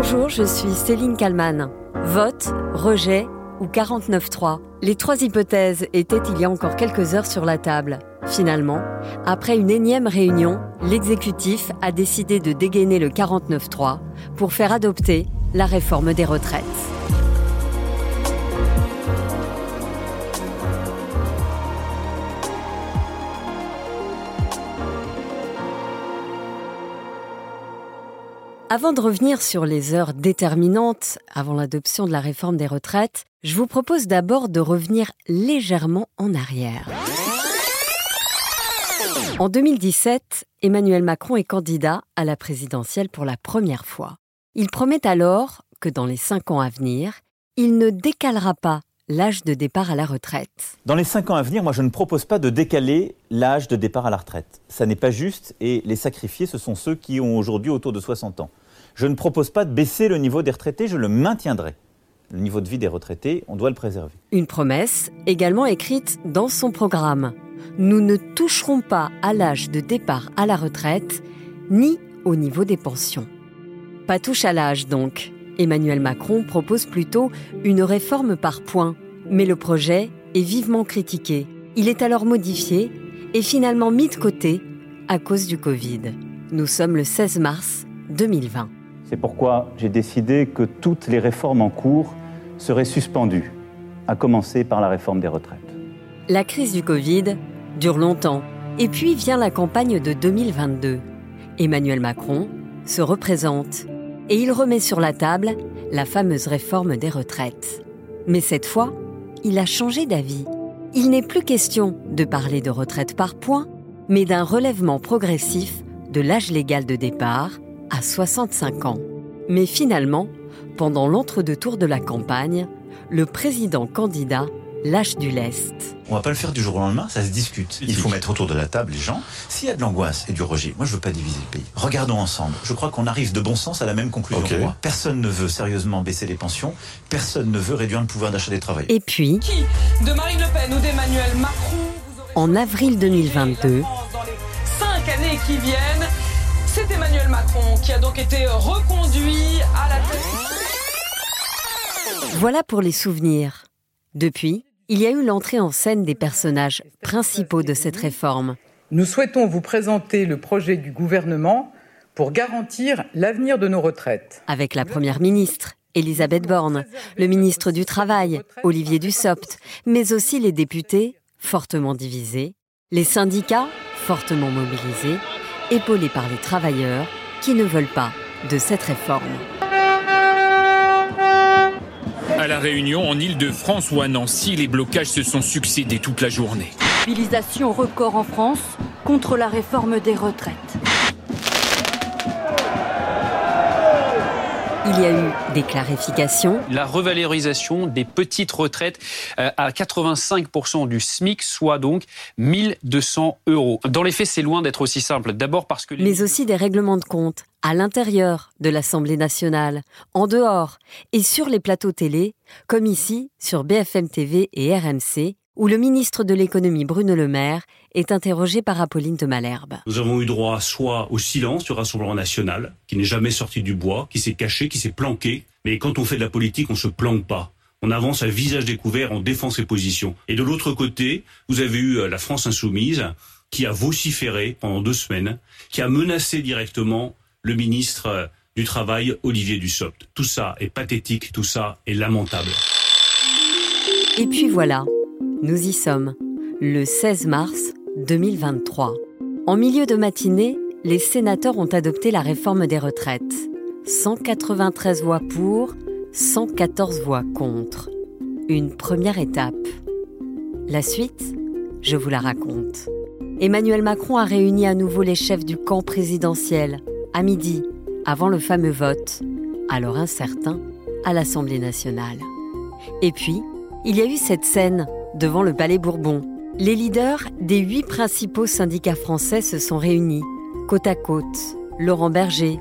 Bonjour, je suis Céline Kalman. Vote, rejet ou 49-3 Les trois hypothèses étaient il y a encore quelques heures sur la table. Finalement, après une énième réunion, l'exécutif a décidé de dégainer le 49-3 pour faire adopter la réforme des retraites. Avant de revenir sur les heures déterminantes avant l'adoption de la réforme des retraites, je vous propose d'abord de revenir légèrement en arrière. En 2017, Emmanuel Macron est candidat à la présidentielle pour la première fois. Il promet alors que dans les cinq ans à venir, il ne décalera pas l'âge de départ à la retraite. Dans les cinq ans à venir, moi je ne propose pas de décaler l'âge de départ à la retraite. Ça n'est pas juste et les sacrifiés, ce sont ceux qui ont aujourd'hui autour de 60 ans. Je ne propose pas de baisser le niveau des retraités, je le maintiendrai. Le niveau de vie des retraités, on doit le préserver. Une promesse également écrite dans son programme. Nous ne toucherons pas à l'âge de départ à la retraite, ni au niveau des pensions. Pas touche à l'âge donc. Emmanuel Macron propose plutôt une réforme par points. Mais le projet est vivement critiqué. Il est alors modifié et finalement mis de côté à cause du Covid. Nous sommes le 16 mars 2020. C'est pourquoi j'ai décidé que toutes les réformes en cours seraient suspendues, à commencer par la réforme des retraites. La crise du Covid dure longtemps et puis vient la campagne de 2022. Emmanuel Macron se représente et il remet sur la table la fameuse réforme des retraites. Mais cette fois, il a changé d'avis. Il n'est plus question de parler de retraite par points, mais d'un relèvement progressif de l'âge légal de départ à 65 ans. Mais finalement, pendant l'entre-deux-tours de la campagne, le président candidat lâche du lest. On va pas le faire du jour au lendemain, ça se discute. Il faut mettre autour de la table les gens. S'il y a de l'angoisse et du rejet, moi je veux pas diviser le pays. Regardons ensemble. Je crois qu'on arrive de bon sens à la même conclusion. Personne ne veut sérieusement baisser les pensions. Personne ne veut réduire le pouvoir d'achat des travailleurs. Et puis, Qui De Marine Le Pen ou d'Emmanuel Macron en avril 2022, Dans les cinq années qui viennent, c'est Emmanuel Macron qui a donc été reconduit à la tête. voilà pour les souvenirs. Depuis, il y a eu l'entrée en scène des personnages principaux de cette réforme. Nous souhaitons vous présenter le projet du gouvernement pour garantir l'avenir de nos retraites. avec la Première ministre, Elisabeth Borne, le ministre du Travail, Olivier Dussopt, mais aussi les députés, fortement divisés, les syndicats, fortement mobilisés, épaulés par les travailleurs qui ne veulent pas de cette réforme. À La Réunion, en Ile-de-France ou à Nancy, les blocages se sont succédés toute la journée. Mobilisation record en France contre la réforme des retraites. Il y a eu des clarifications, la revalorisation des petites retraites euh, à 85% du SMIC, soit donc 1200 euros. Dans les faits, c'est loin d'être aussi simple. D'abord parce que les... mais aussi des règlements de compte à l'intérieur de l'Assemblée nationale, en dehors et sur les plateaux télé, comme ici sur BFM TV et RMC, où le ministre de l'économie Bruno Le Maire est interrogé par Apolline de Malherbe. Nous avons eu droit soit au silence du Rassemblement national, qui n'est jamais sorti du bois, qui s'est caché, qui s'est planqué. Mais quand on fait de la politique, on se planque pas. On avance à visage découvert, on défend ses positions. Et de l'autre côté, vous avez eu euh, la France insoumise, qui a vociféré pendant deux semaines, qui a menacé directement le ministre euh, du Travail, Olivier Dussopt. Tout ça est pathétique, tout ça est lamentable. Et puis voilà, nous y sommes, le 16 mars 2023. En milieu de matinée, les sénateurs ont adopté la réforme des retraites. 193 voix pour, 114 voix contre. Une première étape. La suite, je vous la raconte. Emmanuel Macron a réuni à nouveau les chefs du camp présidentiel, à midi, avant le fameux vote, alors incertain, à l'Assemblée nationale. Et puis, il y a eu cette scène devant le Palais Bourbon. Les leaders des huit principaux syndicats français se sont réunis, côte à côte. Laurent Berger,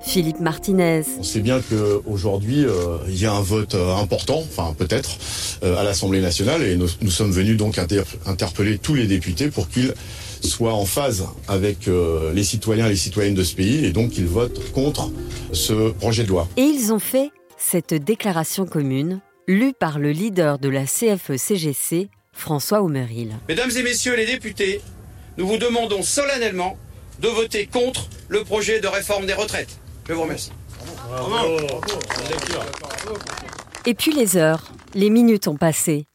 Philippe Martinez, On sait bien qu'aujourd'hui, euh, il y a un vote euh, important, enfin peut-être, euh, à l'Assemblée nationale et nous, nous sommes venus donc inter- interpeller tous les députés pour qu'ils soit en phase avec les citoyens et les citoyennes de ce pays et donc ils votent contre ce projet de loi. Et ils ont fait cette déclaration commune lue par le leader de la CFE-CGC, François Aumeril. Mesdames et messieurs les députés, nous vous demandons solennellement de voter contre le projet de réforme des retraites. Je vous remercie. Et puis les heures, les minutes ont passé.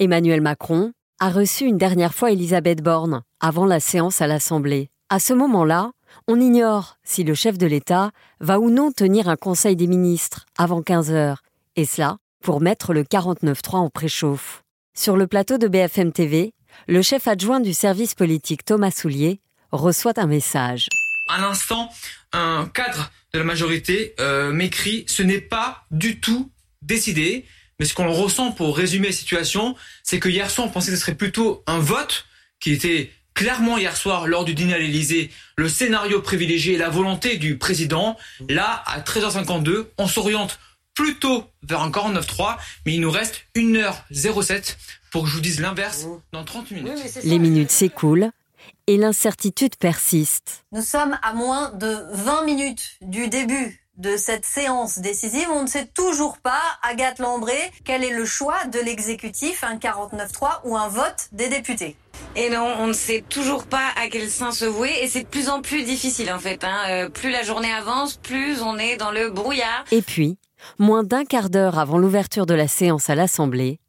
Emmanuel Macron a reçu une dernière fois Elisabeth Borne avant la séance à l'Assemblée. À ce moment-là, on ignore si le chef de l'État va ou non tenir un conseil des ministres avant 15 heures, et cela pour mettre le 49-3 en préchauffe. Sur le plateau de BFM TV, le chef adjoint du service politique Thomas Soulier reçoit un message. À l'instant, un cadre de la majorité euh, m'écrit ce n'est pas du tout décidé, mais ce qu'on ressent pour résumer la situation, c'est que hier soir on pensait que ce serait plutôt un vote qui était clairement hier soir lors du dîner à l'Elysée le scénario privilégié et la volonté du président. Là, à 13h52, on s'oriente plutôt vers un 49-3, mais il nous reste 1h07 pour que je vous dise l'inverse dans 30 minutes. Les minutes s'écoulent et l'incertitude persiste. Nous sommes à moins de 20 minutes du début de cette séance décisive. On ne sait toujours pas, Agathe Lambré, quel est le choix de l'exécutif, un 49-3 ou un vote des députés? Et non, on ne sait toujours pas à quel sein se vouer et c'est de plus en plus difficile en fait. Hein. Euh, plus la journée avance, plus on est dans le brouillard. Et puis, moins d'un quart d'heure avant l'ouverture de la séance à l'Assemblée,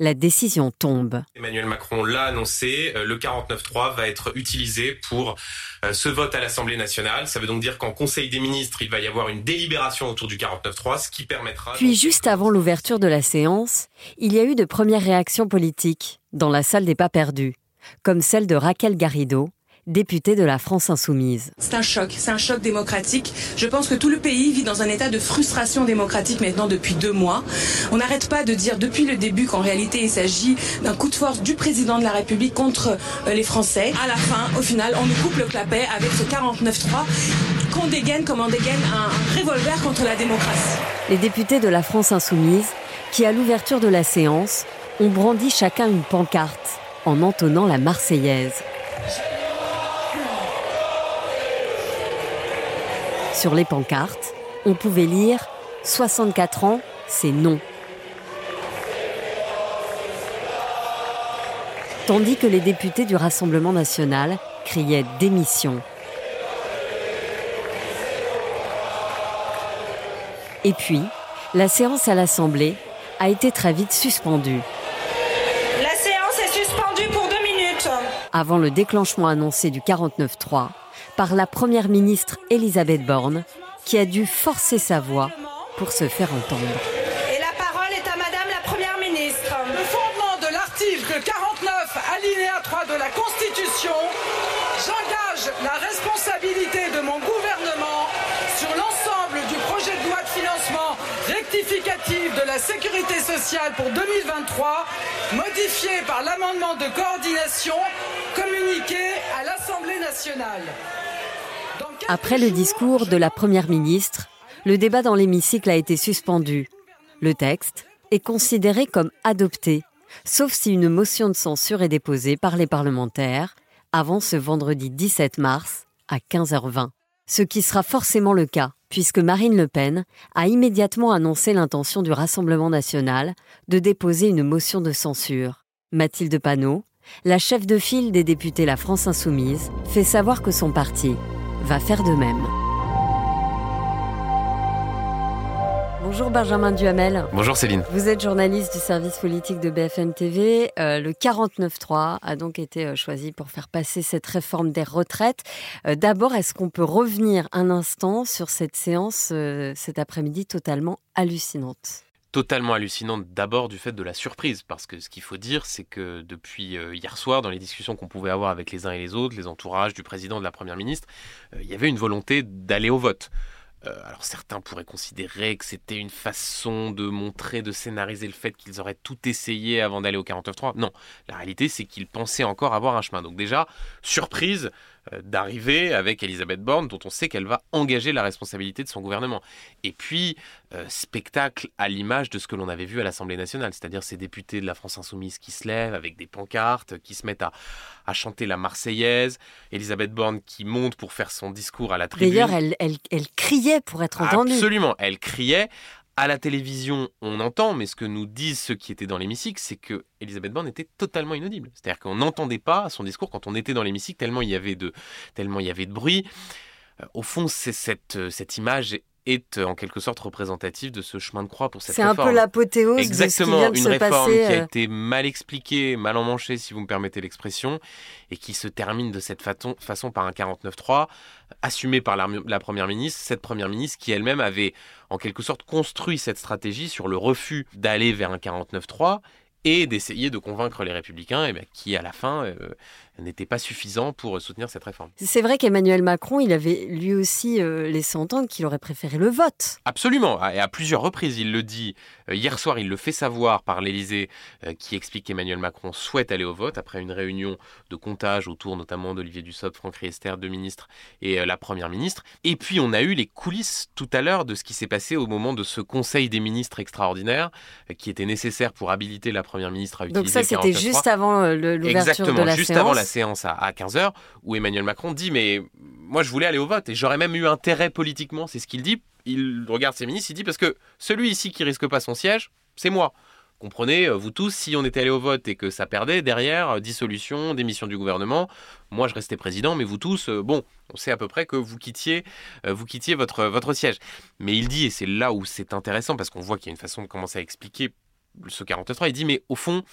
la décision tombe. Emmanuel Macron l'a annoncé, euh, le 49.3 va être utilisé pour euh, ce vote à l'Assemblée nationale. Ça veut donc dire qu'en Conseil des ministres, il va y avoir une délibération autour du 49.3, ce qui permettra... Puis juste avant l'ouverture de la séance, il y a eu de premières réactions politiques dans la salle des pas perdus, comme celle de Raquel Garrido, député de la France insoumise. C'est un choc, c'est un choc démocratique. Je pense que tout le pays vit dans un état de frustration démocratique maintenant depuis deux mois. On n'arrête pas de dire depuis le début qu'en réalité il s'agit d'un coup de force du président de la République contre euh, les Français. À la fin, au final, on nous coupe le clapet avec ce 49-3 qu'on dégaine comme on dégaine un revolver contre la démocratie. Les députés de la France insoumise, qui à l'ouverture de la séance, ont brandi chacun une pancarte en entonnant la Marseillaise. Sur les pancartes, on pouvait lire 64 ans, c'est non. Tandis que les députés du Rassemblement national criaient démission. Et puis, la séance à l'Assemblée a été très vite suspendue. La séance est suspendue pour deux minutes. Avant le déclenchement annoncé du 49-3, par la Première ministre Elisabeth Borne, qui a dû forcer sa voix pour se faire entendre. Et la parole est à Madame la Première ministre. Le fondement de l'article 49, alinéa 3 de la Constitution, j'engage la responsabilité de mon gouvernement sur l'ensemble du projet de loi de financement rectificatif de la sécurité sociale pour 2023, modifié par l'amendement de coordination nationale. Après le discours de la Première ministre, le débat dans l'hémicycle a été suspendu. Le texte est considéré comme adopté, sauf si une motion de censure est déposée par les parlementaires avant ce vendredi 17 mars à 15h20. Ce qui sera forcément le cas, puisque Marine Le Pen a immédiatement annoncé l'intention du Rassemblement national de déposer une motion de censure. Mathilde Panot, la chef de file des députés La France Insoumise, fait savoir que son parti va faire de même. Bonjour Benjamin Duhamel. Bonjour Céline. Vous êtes journaliste du service politique de BFM TV. Euh, le 49.3 a donc été euh, choisi pour faire passer cette réforme des retraites. Euh, d'abord, est-ce qu'on peut revenir un instant sur cette séance cet après-midi totalement hallucinante? Totalement hallucinante d'abord du fait de la surprise, parce que ce qu'il faut dire, c'est que depuis euh, hier soir, dans les discussions qu'on pouvait avoir avec les uns et les autres, les entourages du président, de la première ministre, euh, il y avait une volonté d'aller au vote. Euh, alors certains pourraient considérer que c'était une façon de montrer, de scénariser le fait qu'ils auraient tout essayé avant d'aller au 49.3. Non, la réalité c'est qu'ils pensaient encore avoir un chemin. Donc déjà, surprise, d'arriver avec Elisabeth Borne, dont on sait qu'elle va engager la responsabilité de son gouvernement. Et puis, euh, spectacle à l'image de ce que l'on avait vu à l'Assemblée nationale, c'est-à-dire ces députés de la France insoumise qui se lèvent avec des pancartes, qui se mettent à, à chanter la Marseillaise, Elisabeth Borne qui monte pour faire son discours à la tribune. D'ailleurs, elle, elle, elle criait pour être entendue. Absolument, elle criait. À la télévision, on entend, mais ce que nous disent ceux qui étaient dans l'hémicycle, c'est que Elisabeth Borne était totalement inaudible. C'est-à-dire qu'on n'entendait pas son discours quand on était dans l'hémicycle, tellement il y avait de, tellement il y avait de bruit. Euh, au fond, c'est cette, euh, cette image est en quelque sorte représentative de ce chemin de croix pour cette C'est réforme. un peu l'apothéose de ce qui Exactement, vient de une se réforme passer, qui a euh. été mal expliquée, mal emmanchée, si vous me permettez l'expression, et qui se termine de cette façon, façon par un 49-3, assumé par la, la Première ministre, cette Première ministre qui elle-même avait en quelque sorte construit cette stratégie sur le refus d'aller vers un 49-3 et d'essayer de convaincre les républicains, et bien, qui à la fin euh, n'était pas suffisant pour soutenir cette réforme. C'est vrai qu'Emmanuel Macron, il avait lui aussi euh, laissé entendre qu'il aurait préféré le vote. Absolument, et à plusieurs reprises, il le dit. Euh, hier soir, il le fait savoir par l'Élysée, euh, qui explique qu'Emmanuel Macron souhaite aller au vote après une réunion de comptage autour notamment d'Olivier Dussopt, Franck Riester, deux ministres et euh, la première ministre. Et puis, on a eu les coulisses tout à l'heure de ce qui s'est passé au moment de ce Conseil des ministres extraordinaire, qui était nécessaire pour habiliter la première ministre à utiliser Donc ça, c'était 49.3. juste avant l'ouverture de la juste séance. avant la séance à, à 15h, où Emmanuel Macron dit Mais moi, je voulais aller au vote et j'aurais même eu intérêt politiquement, c'est ce qu'il dit. Il regarde ses ministres, il dit Parce que celui ici qui risque pas son siège, c'est moi. Comprenez, euh, vous tous, si on était allé au vote et que ça perdait, derrière, euh, dissolution, démission du gouvernement, moi je restais président, mais vous tous, euh, bon, on sait à peu près que vous quittiez, vous quittiez votre, votre siège. Mais il dit, et c'est là où c'est intéressant, parce qu'on voit qu'il y a une façon de commencer à expliquer ce 49.3, il dit, mais au fond,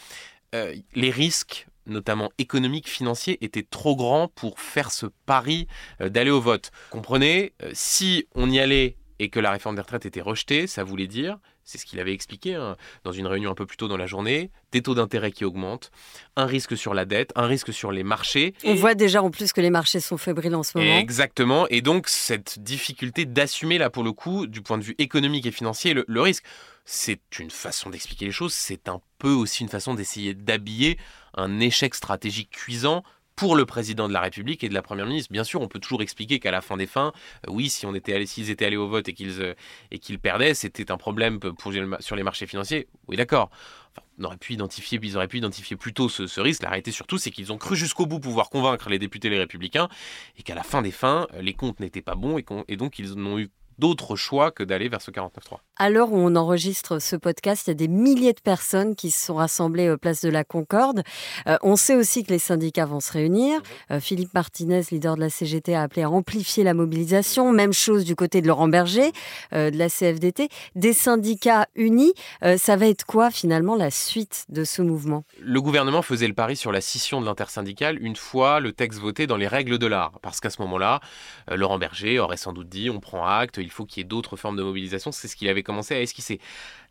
les risques, notamment économiques, financiers, étaient trop grands pour faire ce pari d'aller au vote. Comprenez, si on y allait et que la réforme des retraites était rejetée, ça voulait dire, c'est ce qu'il avait expliqué hein, dans une réunion un peu plus tôt dans la journée, des taux d'intérêt qui augmentent, un risque sur la dette, un risque sur les marchés. On voit déjà en plus que les marchés sont fébriles en ce moment. Exactement. Et donc, cette difficulté d'assumer, là, pour le coup, du point de vue économique et financier, le, le risque, c'est une façon d'expliquer les choses. C'est un peu aussi une façon d'essayer d'habiller un échec stratégique cuisant pour le président de la République et de la Première ministre. Bien sûr, on peut toujours expliquer qu'à la fin des fins, euh, oui, si on était allé, s'ils étaient allés au vote et qu'ils euh, perdaient, c'était un problème pour, sur les marchés financiers. Oui, d'accord. On aurait pu identifier, ils auraient pu identifier plus tôt ce, risque. La réalité surtout, c'est qu'ils ont cru jusqu'au bout pouvoir convaincre les députés les républicains et qu'à la fin des fins, euh, les comptes n'étaient pas bons et, et donc ils n'ont eu d'autre choix que d'aller vers ce 49.3. À l'heure où on enregistre ce podcast, il y a des milliers de personnes qui se sont rassemblées au place de la Concorde. Euh, on sait aussi que les syndicats vont se réunir. Euh, Philippe Martinez, leader de la CGT, a appelé à amplifier la mobilisation. Même chose du côté de Laurent Berger, euh, de la CFDT. Des syndicats unis. Euh, ça va être quoi finalement la suite de ce mouvement? Le gouvernement faisait le pari sur la scission de l'intersyndicale une fois le texte voté dans les règles de l'art. Parce qu'à ce moment-là, euh, Laurent Berger aurait sans doute dit on prend acte, il faut qu'il y ait d'autres formes de mobilisation. C'est ce qu'il avait commencé à esquisser.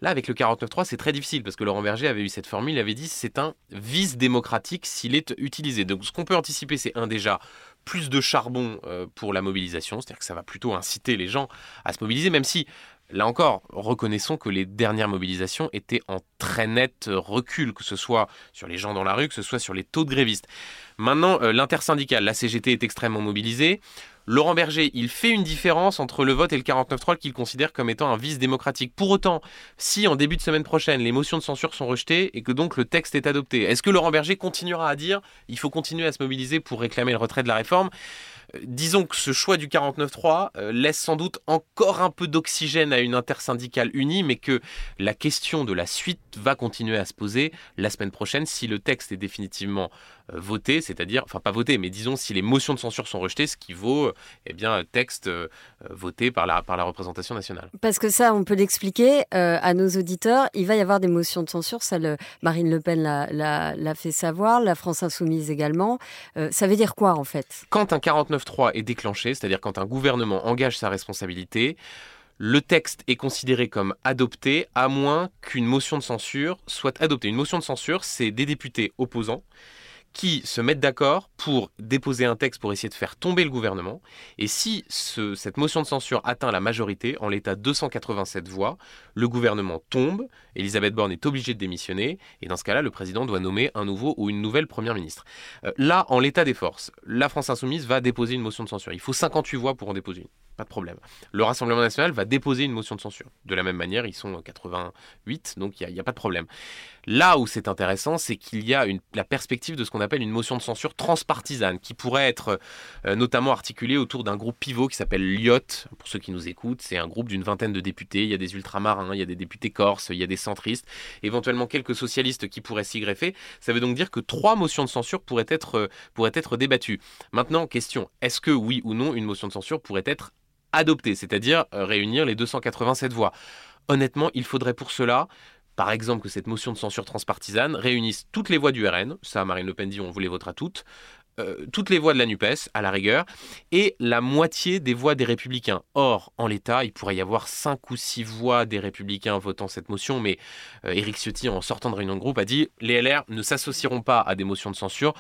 Là, avec le 49.3, c'est très difficile parce que Laurent Berger avait eu cette formule, il avait dit c'est un vice démocratique s'il est utilisé. Donc ce qu'on peut anticiper, c'est un déjà plus de charbon euh, pour la mobilisation, c'est-à-dire que ça va plutôt inciter les gens à se mobiliser, même si Là encore, reconnaissons que les dernières mobilisations étaient en très net recul, que ce soit sur les gens dans la rue, que ce soit sur les taux de grévistes. Maintenant, euh, l'intersyndicale, la CGT est extrêmement mobilisée. Laurent Berger, il fait une différence entre le vote et le 49.3 qu'il considère comme étant un vice démocratique. Pour autant, si en début de semaine prochaine, les motions de censure sont rejetées et que donc le texte est adopté, est-ce que Laurent Berger continuera à dire il faut continuer à se mobiliser pour réclamer le retrait de la réforme? Disons que ce choix du 49.3 euh, laisse sans doute encore un peu d'oxygène à une intersyndicale unie, mais que la question de la suite va continuer à se poser la semaine prochaine si le texte est définitivement euh, voté, c'est-à-dire, enfin pas voté, mais disons si les motions de censure sont rejetées, ce qui vaut euh, eh bien, un texte euh, voté par la, par la représentation nationale. Parce que ça, on peut l'expliquer euh, à nos auditeurs. Il va y avoir des motions de censure. Ça, le, Marine Le Pen l'a- fait savoir, la France Insoumise également. Euh, ça veut dire quoi en fait? Quand un 49.3 est déclenché, c'est-à-dire quand un gouvernement engage sa responsabilité, le texte est considéré comme adopté à moins qu'une motion de censure soit adoptée. Une motion de censure, c'est des députés opposants qui se mettent d'accord pour déposer un texte pour essayer de faire tomber le gouvernement. Et si cette motion de censure atteint la majorité, en l'état 287 voix, le gouvernement tombe, Elisabeth Borne est obligée de démissionner, et dans ce cas-là, le président doit nommer un nouveau ou une nouvelle première ministre. Euh, là, en l'état des forces, la France insoumise va déposer une motion de censure. Il faut 58 voix pour en déposer une. Pas de problème. Le Rassemblement national va déposer une motion de censure. De la même manière, ils sont 88, donc il n'y a, pas de problème. Là où c'est intéressant, c'est qu'il y a la perspective de ce qu'on appelle une motion de censure transpartisane, qui pourrait être euh, notamment articulée autour d'un groupe pivot qui s'appelle LIOT. Pour ceux qui nous écoutent, c'est un groupe d'une vingtaine de députés. Il y a des ultramarins, il y a des députés corses, il y a des centristes, éventuellement quelques socialistes qui pourraient s'y greffer. Ça veut donc dire que trois motions de censure pourraient être, euh, pourraient être débattues. Maintenant, question, est-ce que oui ou non une motion de censure pourrait être adoptée, c'est-à-dire euh, réunir les 287 voix Honnêtement, il faudrait pour cela par exemple, que cette motion de censure transpartisane réunisse toutes les voix du RN, ça Marine Le Pen dit on vous les votera toutes, euh, toutes les voix de la NUPES, à la rigueur, et la moitié des voix des Républicains. Or, en l'état, il pourrait y avoir 5 ou 6 voix des Républicains votant cette motion, mais euh, Éric Ciotti, en sortant de réunion de groupe, a dit les LR ne s'associeront pas à des motions de censure.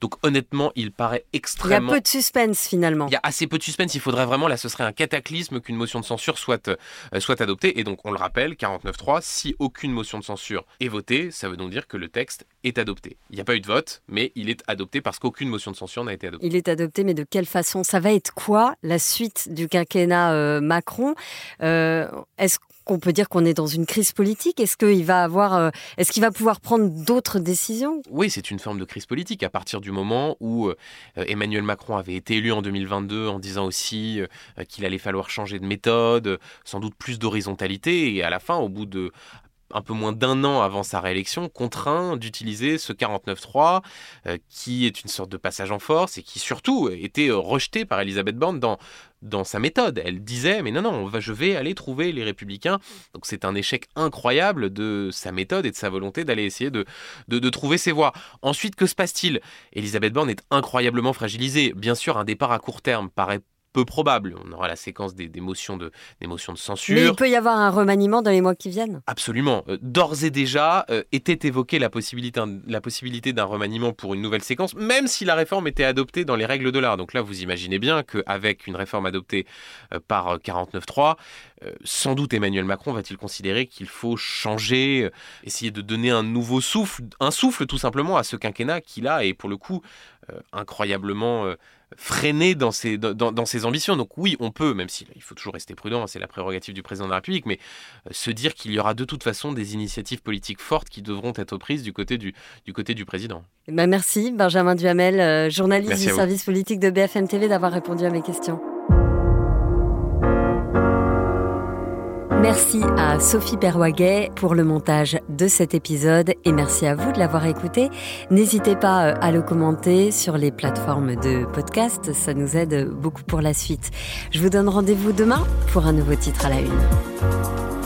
Donc honnêtement, il paraît extrêmement... Il y a peu de suspense finalement. Il y a assez peu de suspense. Il faudrait vraiment, là, ce serait un cataclysme qu'une motion de censure soit, euh, soit adoptée. Et donc, on le rappelle, 49.3, si aucune motion de censure est votée, ça veut donc dire que le texte est adopté. Il n'y a pas eu de vote, mais il est adopté parce qu'aucune motion de censure n'a été adoptée. Il est adopté, mais de quelle façon? Ça va être quoi la suite du quinquennat euh, Macron? Euh, Est-ce qu'on peut dire qu'on est dans une crise politique. Est-ce qu'il va avoir, euh, est-ce qu'il va pouvoir prendre d'autres décisions? Oui, c'est une forme de crise politique. À partir du moment où euh, Emmanuel Macron avait été élu en 2022 en disant aussi euh, qu'il allait falloir changer de méthode, sans doute plus d'horizontalité, et à la fin, au bout de un peu moins d'un an avant sa réélection, contraint d'utiliser ce 49-3, qui est une sorte de passage en force et qui surtout était rejeté par Elisabeth Borne dans dans sa méthode. Elle disait, mais non, non, on va, je vais aller trouver les républicains. Donc c'est un échec incroyable de sa méthode et de sa volonté d'aller essayer de, de, de, trouver ses voies. Ensuite, que se passe-t-il? Elisabeth Borne est incroyablement fragilisée. Bien sûr, un départ à court terme paraît peu probable. On aura la séquence des, motions, de, des motions de censure. Mais il peut y avoir un remaniement dans les mois qui viennent Absolument. Euh, d'ores et déjà, euh, était évoquée la possibilité, la possibilité d'un remaniement pour une nouvelle séquence, même si la réforme était adoptée dans les règles de l'art. Donc là, vous imaginez bien qu'avec une réforme adoptée euh, par 49.3, sans doute Emmanuel Macron va-t-il considérer qu'il faut changer, essayer de donner un nouveau souffle, un souffle tout simplement à ce quinquennat qu'il a, et pour le coup, incroyablement freiner dans ses, dans, ses ambitions. Donc oui, on peut, même s'il il faut toujours rester prudent, hein, c'est la prérogative du président de la République, mais euh, se dire qu'il y aura de toute façon des initiatives politiques fortes qui devront être prises du côté du, du, côté du président. Ben merci Benjamin Duhamel, euh, journaliste du service politique de BFM TV, d'avoir répondu à mes questions. Merci à Sophie Perwaguet pour le montage de cet épisode et merci à vous de l'avoir écouté. N'hésitez pas euh, à le commenter sur les plateformes de podcast, ça nous aide beaucoup pour la suite. Je vous donne rendez-vous demain pour un nouveau titre à la une.